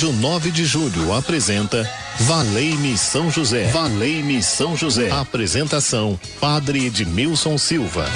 Rádio 9 de Julho apresenta Valei-me São José. Valei-me São José. Apresentação: Padre Edmilson Silva.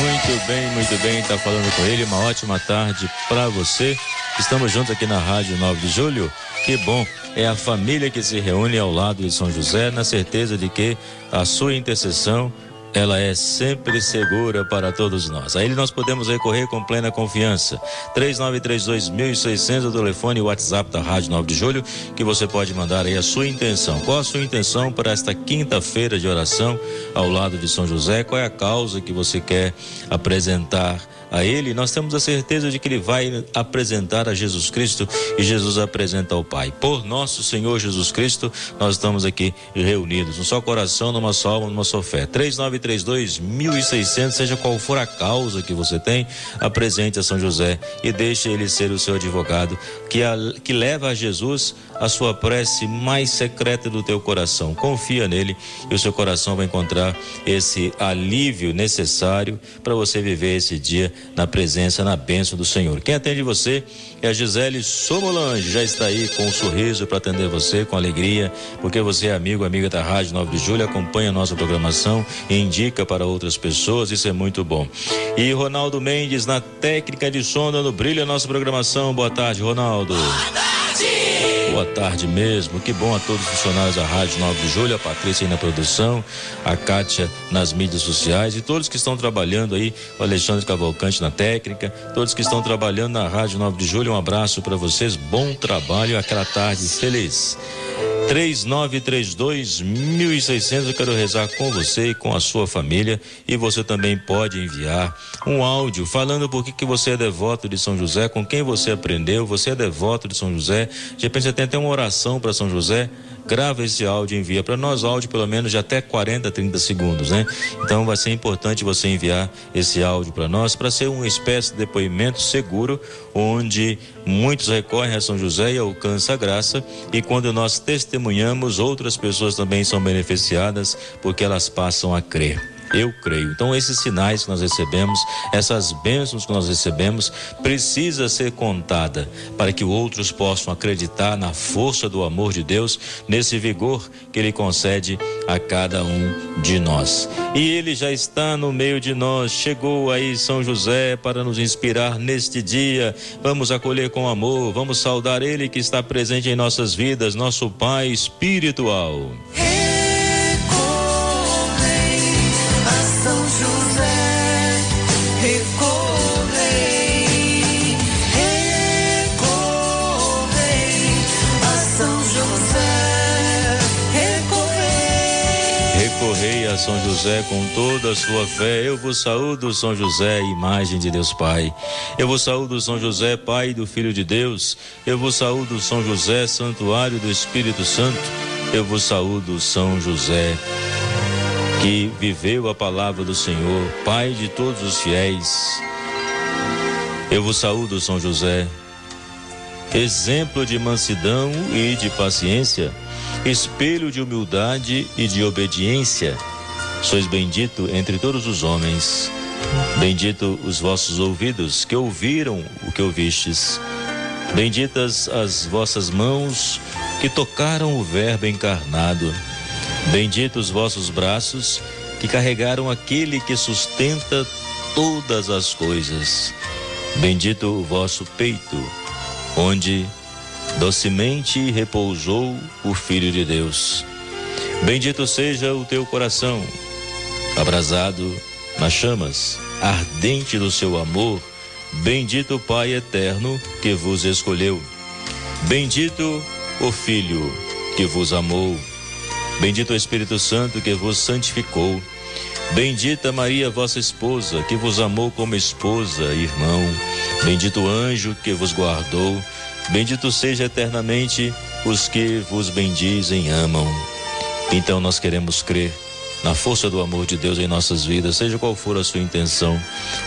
Muito bem, muito bem. Tá falando com ele. Uma ótima tarde para você. Estamos juntos aqui na Rádio 9 de Julho. Que bom. É a família que se reúne ao lado de São José, na certeza de que a sua intercessão ela é sempre segura para todos nós. A ele nós podemos recorrer com plena confiança. 3932.600 o telefone e WhatsApp da Rádio 9 de Julho, que você pode mandar aí a sua intenção. Qual a sua intenção para esta quinta-feira de oração ao lado de São José? Qual é a causa que você quer apresentar? A Ele, nós temos a certeza de que Ele vai apresentar a Jesus Cristo e Jesus apresenta ao Pai. Por nosso Senhor Jesus Cristo, nós estamos aqui reunidos, um só coração, numa só alma, numa só fé. 3932 1600, seja qual for a causa que você tem, apresente a São José e deixe ele ser o seu advogado, que, a, que leva a Jesus a sua prece mais secreta do teu coração. Confia nele e o seu coração vai encontrar esse alívio necessário para você viver esse dia na presença, na bênção do Senhor. Quem atende você é a Gisele Somolange, já está aí com um sorriso para atender você, com alegria, porque você é amigo, amiga da Rádio 9 de Julho, acompanha a nossa programação e indica para outras pessoas, isso é muito bom. E Ronaldo Mendes na técnica de som, dando brilho a nossa programação. Boa tarde, Ronaldo. Boa tarde. Boa tarde mesmo. Que bom a todos os funcionários da Rádio 9 de Julho, a Patrícia aí na produção, a Kátia nas mídias sociais e todos que estão trabalhando aí, o Alexandre Cavalcante na técnica, todos que estão trabalhando na Rádio 9 de Julho. Um abraço para vocês, bom trabalho, aquela tarde feliz. 3932 1600. Eu quero rezar com você e com a sua família. E você também pode enviar um áudio falando por que, você é devoto de São José, com quem você aprendeu, você é devoto de São José. De repente você tem até uma oração para São José grava esse áudio e envia para nós, áudio pelo menos de até 40, 30 segundos, né? Então vai ser importante você enviar esse áudio para nós para ser uma espécie de depoimento seguro, onde muitos recorrem a São José e alcançam a graça, e quando nós testemunhamos, outras pessoas também são beneficiadas porque elas passam a crer. Eu creio. Então, esses sinais que nós recebemos, essas bênçãos que nós recebemos, precisa ser contada para que outros possam acreditar na força do amor de Deus, nesse vigor que Ele concede a cada um de nós. E Ele já está no meio de nós. Chegou aí São José para nos inspirar neste dia. Vamos acolher com amor, vamos saudar Ele que está presente em nossas vidas, nosso Pai espiritual. A São José com toda a sua fé. Eu vos saúdo, São José, imagem de Deus Pai. Eu vos saúdo, São José, Pai do Filho de Deus. Eu vos saúdo, São José, santuário do Espírito Santo. Eu vos saúdo, São José, que viveu a palavra do Senhor, Pai de todos os fiéis. Eu vos saúdo, São José, exemplo de mansidão e de paciência espelho de humildade e de obediência. Sois bendito entre todos os homens. Bendito os vossos ouvidos que ouviram o que ouvistes. Benditas as vossas mãos que tocaram o Verbo encarnado. Benditos os vossos braços que carregaram aquele que sustenta todas as coisas. Bendito o vosso peito, onde docemente repousou o Filho de Deus. Bendito seja o teu coração, abrasado nas chamas, ardente do seu amor. Bendito o Pai eterno que vos escolheu. Bendito o Filho que vos amou. Bendito o Espírito Santo que vos santificou. Bendita Maria, vossa esposa, que vos amou como esposa, irmão. Bendito o anjo que vos guardou. Bendito seja eternamente os que vos bendizem e amam. Então nós queremos crer na força do amor de Deus em nossas vidas, seja qual for a sua intenção,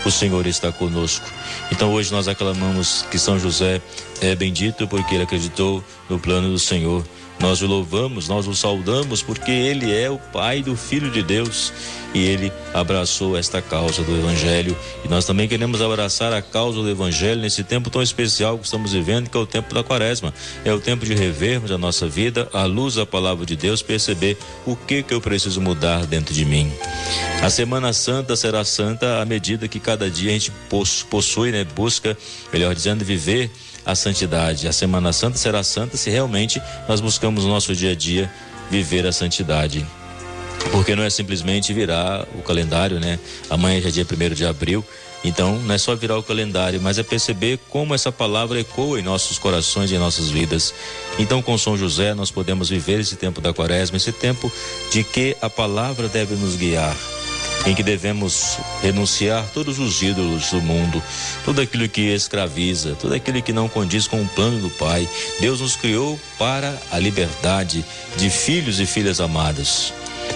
o Senhor está conosco. Então hoje nós aclamamos que São José é bendito porque ele acreditou no plano do Senhor Nós o louvamos, nós o saudamos, porque ele é o Pai do Filho de Deus e ele abraçou esta causa do Evangelho. E nós também queremos abraçar a causa do Evangelho nesse tempo tão especial que estamos vivendo, que é o tempo da Quaresma. É o tempo de revermos a nossa vida à luz da palavra de Deus, perceber o que que eu preciso mudar dentro de mim. A Semana Santa será santa à medida que cada dia a gente possui, né, busca, melhor dizendo, viver a santidade. A Semana Santa será santa se realmente nós buscamos no nosso dia a dia viver a santidade. Porque não é simplesmente virar o calendário, né? Amanhã já é dia 1 de abril. Então, não é só virar o calendário, mas é perceber como essa palavra ecoa em nossos corações e em nossas vidas. Então, com São José, nós podemos viver esse tempo da quaresma, esse tempo de que a palavra deve nos guiar, em que devemos renunciar todos os ídolos do mundo, tudo aquilo que escraviza, tudo aquilo que não condiz com o plano do Pai. Deus nos criou para a liberdade de filhos e filhas amadas.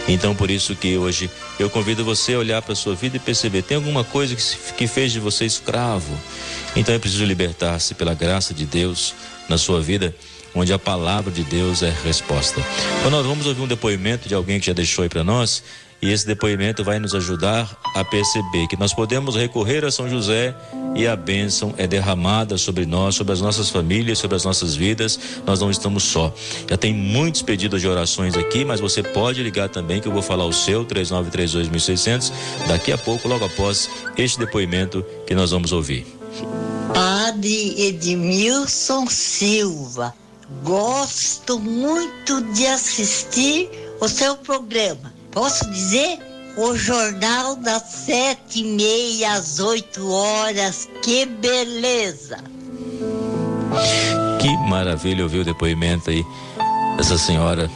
Então, por isso que hoje eu convido você a olhar para a sua vida e perceber: tem alguma coisa que, que fez de você escravo? Então é preciso libertar-se pela graça de Deus na sua vida, onde a palavra de Deus é resposta. Então, nós vamos ouvir um depoimento de alguém que já deixou aí para nós. E esse depoimento vai nos ajudar a perceber que nós podemos recorrer a São José e a bênção é derramada sobre nós, sobre as nossas famílias, sobre as nossas vidas. Nós não estamos só. Já tem muitos pedidos de orações aqui, mas você pode ligar também, que eu vou falar o seu, 3932.600, daqui a pouco, logo após este depoimento que nós vamos ouvir. Padre Edmilson Silva, gosto muito de assistir o seu programa Posso dizer? O jornal das sete e meia às oito horas. Que beleza! Que maravilha ouvir o depoimento aí dessa senhora.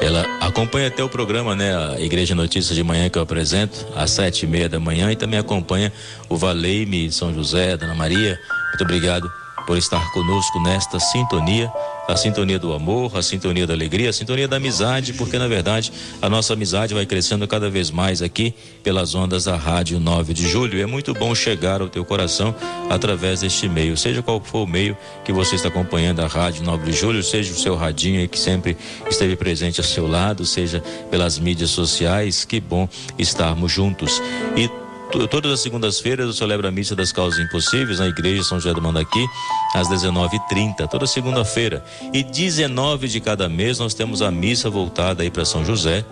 Ela acompanha até o programa, né? A Igreja Notícias de Manhã que eu apresento, às sete e meia da manhã, e também acompanha o Valeime São José, Dona Maria. Muito obrigado por estar conosco nesta sintonia a sintonia do amor, a sintonia da alegria, a sintonia da amizade, porque na verdade a nossa amizade vai crescendo cada vez mais aqui pelas ondas da Rádio 9 de Julho. É muito bom chegar ao teu coração através deste meio, seja qual for o meio que você está acompanhando a Rádio 9 de Julho, seja o seu radinho que sempre esteve presente ao seu lado, seja pelas mídias sociais. Que bom estarmos juntos. E Todas as segundas-feiras eu celebro a missa das causas impossíveis na igreja São José do Mandaqui, às 19h30, toda segunda-feira. E 19 de cada mês nós temos a missa voltada aí para São José,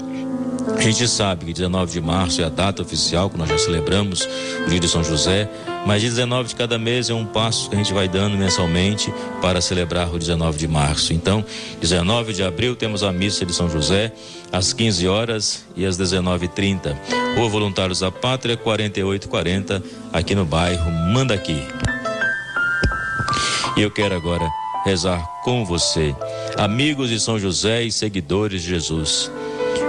a gente sabe que 19 de março é a data oficial que nós já celebramos o dia de São José, mas 19 de cada mês é um passo que a gente vai dando mensalmente para celebrar o 19 de março. Então, 19 de abril temos a missa de São José às 15 horas e às 19h30. Rua Voluntários da Pátria 4840, aqui no bairro Mandaqui. E eu quero agora rezar com você, amigos de São José e seguidores de Jesus.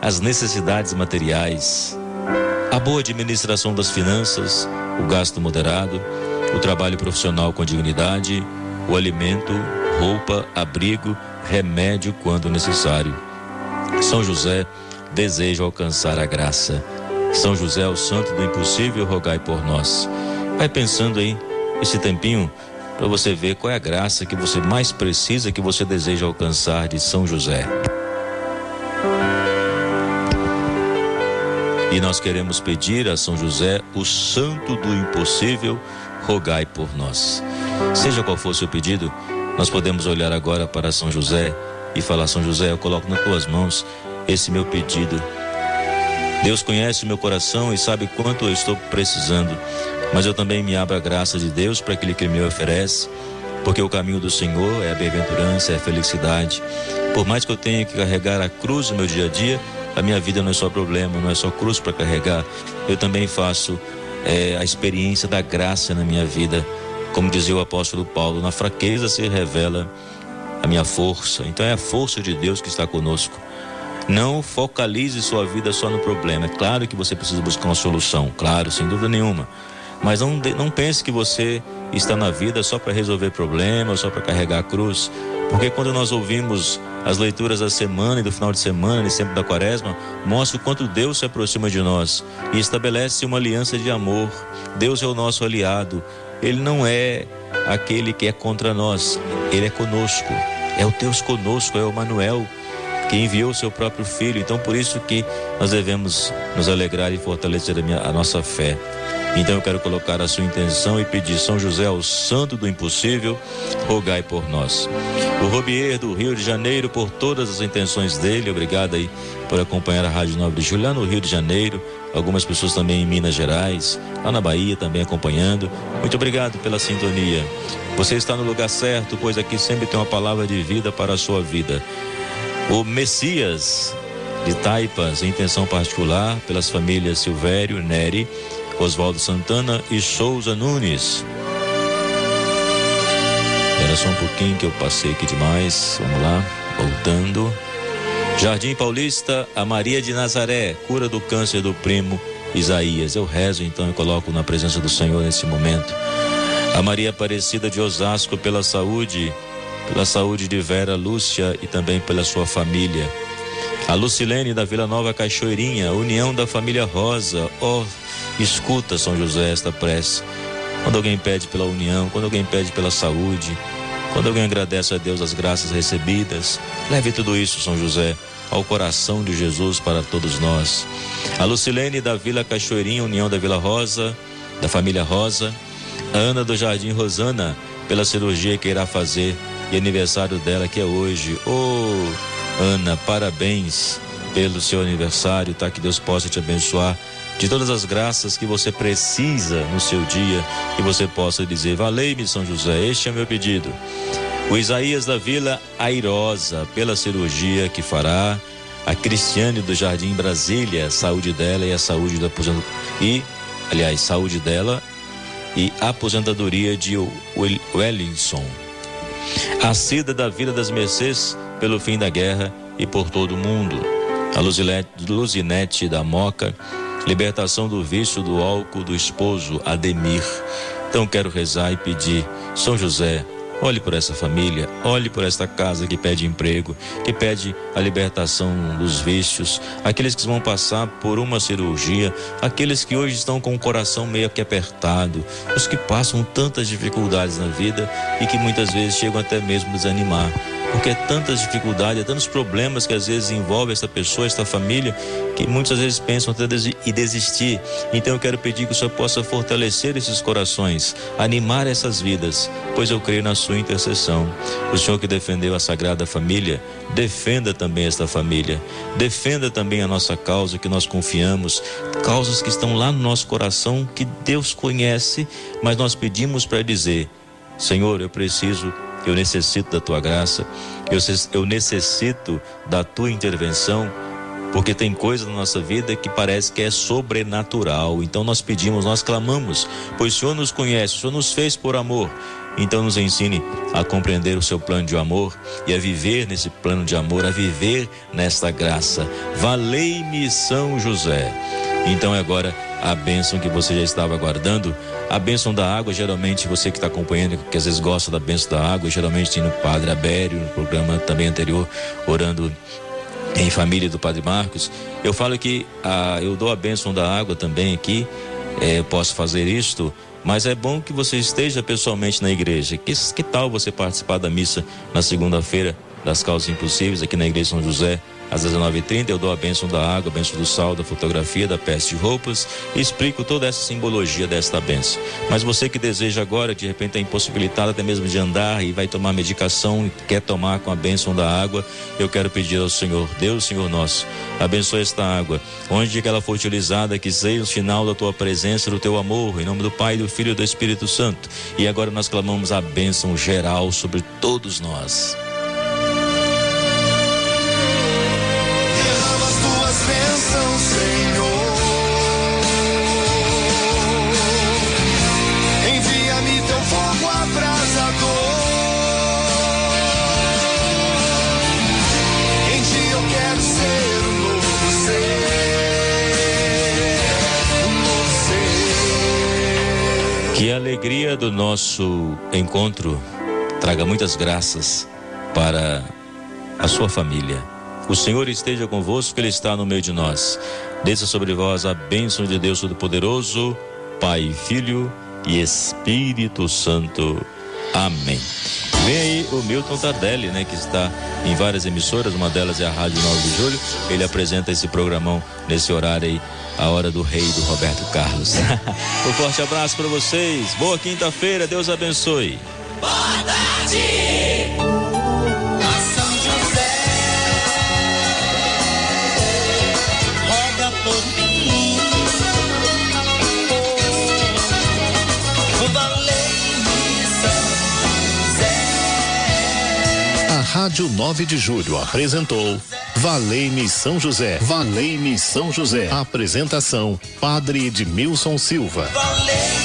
as necessidades materiais, a boa administração das finanças, o gasto moderado, o trabalho profissional com dignidade, o alimento, roupa, abrigo, remédio quando necessário. São José deseja alcançar a graça. São José, o santo do impossível, rogai por nós. Vai pensando aí esse tempinho para você ver qual é a graça que você mais precisa, que você deseja alcançar de São José. E nós queremos pedir a São José, o santo do impossível, rogai por nós. Seja qual for o seu pedido, nós podemos olhar agora para São José e falar: São José, eu coloco nas tuas mãos esse meu pedido Deus conhece o meu coração e sabe quanto eu estou precisando, mas eu também me abro a graça de Deus para aquele que me oferece, porque o caminho do Senhor é a bem-aventurança, é a felicidade. Por mais que eu tenha que carregar a cruz no meu dia a dia, a minha vida não é só problema, não é só cruz para carregar. Eu também faço é, a experiência da graça na minha vida. Como dizia o apóstolo Paulo, na fraqueza se revela a minha força. Então é a força de Deus que está conosco. Não focalize sua vida só no problema. É claro que você precisa buscar uma solução, claro, sem dúvida nenhuma. Mas não, não pense que você está na vida só para resolver problemas, só para carregar a cruz. Porque quando nós ouvimos as leituras da semana e do final de semana e sempre da quaresma, mostra o quanto Deus se aproxima de nós e estabelece uma aliança de amor. Deus é o nosso aliado. Ele não é aquele que é contra nós, ele é conosco. É o Deus conosco, é o Manuel que enviou o seu próprio filho. Então por isso que nós devemos nos alegrar e fortalecer a, minha, a nossa fé. Então eu quero colocar a sua intenção e pedir São José, o santo do impossível, rogai por nós. O Robier do Rio de Janeiro, por todas as intenções dele, obrigado aí por acompanhar a Rádio Nobre de Julho lá no Rio de Janeiro, algumas pessoas também em Minas Gerais, lá na Bahia também acompanhando. Muito obrigado pela sintonia. Você está no lugar certo, pois aqui sempre tem uma palavra de vida para a sua vida. O Messias de Taipas, em intenção particular, pelas famílias Silvério, Neri, Oswaldo Santana e Souza Nunes. Só um pouquinho que eu passei aqui demais. Vamos lá, voltando. Jardim Paulista, a Maria de Nazaré, cura do câncer do primo Isaías. Eu rezo então e coloco na presença do Senhor nesse momento. A Maria Aparecida de Osasco pela saúde, pela saúde de Vera Lúcia e também pela sua família. A Lucilene da Vila Nova Cachoeirinha, União da Família Rosa, ó. Oh, Escuta, São José, esta prece. Quando alguém pede pela união, quando alguém pede pela saúde, quando alguém agradece a Deus as graças recebidas, leve tudo isso, São José, ao coração de Jesus para todos nós. A Lucilene da Vila Cachoeirinha, União da Vila Rosa, da família Rosa, a Ana do Jardim Rosana, pela cirurgia que irá fazer e aniversário dela que é hoje. Oh, Ana, parabéns pelo seu aniversário, tá? Que Deus possa te abençoar de todas as graças que você precisa no seu dia, que você possa dizer: Valei-me, São José, este é meu pedido. O Isaías da Vila Airosa, pela cirurgia que fará, a Cristiane do Jardim Brasília, saúde dela e a saúde da aposentadoria. E, aliás, saúde dela e aposentadoria de Wellington. A Cida da Vila das Mercês, pelo fim da guerra e por todo o mundo. A Luzinete da Moca, libertação do vício do álcool do esposo Ademir. Então quero rezar e pedir, São José, olhe por essa família, olhe por esta casa que pede emprego, que pede a libertação dos vícios, aqueles que vão passar por uma cirurgia, aqueles que hoje estão com o coração meio que apertado, os que passam tantas dificuldades na vida e que muitas vezes chegam até mesmo a desanimar porque é tantas dificuldades, é tantos problemas que às vezes envolve essa pessoa, esta família, que muitas vezes pensam até e desistir. Então eu quero pedir que o Senhor possa fortalecer esses corações, animar essas vidas, pois eu creio na sua intercessão. O Senhor que defendeu a Sagrada Família, defenda também esta família, defenda também a nossa causa que nós confiamos, causas que estão lá no nosso coração, que Deus conhece, mas nós pedimos para dizer: Senhor, eu preciso eu necessito da tua graça, eu, eu necessito da tua intervenção, porque tem coisa na nossa vida que parece que é sobrenatural. Então nós pedimos, nós clamamos, pois o Senhor nos conhece, o Senhor nos fez por amor. Então nos ensine a compreender o seu plano de amor e a viver nesse plano de amor, a viver nesta graça. Valei-me São José. Então agora a bênção que você já estava aguardando. A bênção da água, geralmente você que está acompanhando, que às vezes gosta da bênção da água, geralmente tem no Padre Abério, no programa também anterior, orando em família do Padre Marcos. Eu falo que a, eu dou a bênção da água também aqui, é, posso fazer isto, mas é bom que você esteja pessoalmente na igreja. Que, que tal você participar da missa na segunda-feira das causas impossíveis aqui na Igreja São José? Às 19h30, eu dou a bênção da água, a bênção do sal, da fotografia, da peça de roupas e explico toda essa simbologia desta bênção. Mas você que deseja agora, de repente é impossibilitado até mesmo de andar e vai tomar medicação e quer tomar com a bênção da água, eu quero pedir ao Senhor, Deus, Senhor nosso, abençoe esta água, onde que ela for utilizada, que seja o sinal da tua presença, do teu amor, em nome do Pai, do Filho e do Espírito Santo. E agora nós clamamos a bênção geral sobre todos nós. Alegria do nosso encontro traga muitas graças para a sua família. O Senhor esteja convosco, Ele está no meio de nós. Desça sobre vós a bênção de Deus Todo-Poderoso, Pai, Filho e Espírito Santo. Amém. Vem aí o Milton Tardelli, né, que está em várias emissoras, uma delas é a Rádio 9 de Julho. Ele apresenta esse programão nesse horário aí a hora do rei do Roberto Carlos. um forte abraço para vocês. Boa quinta-feira. Deus abençoe. Boa tarde. Rádio 9 de Julho apresentou Valei-me São José. Valei-me São José. Apresentação: Padre Edmilson Silva. Valei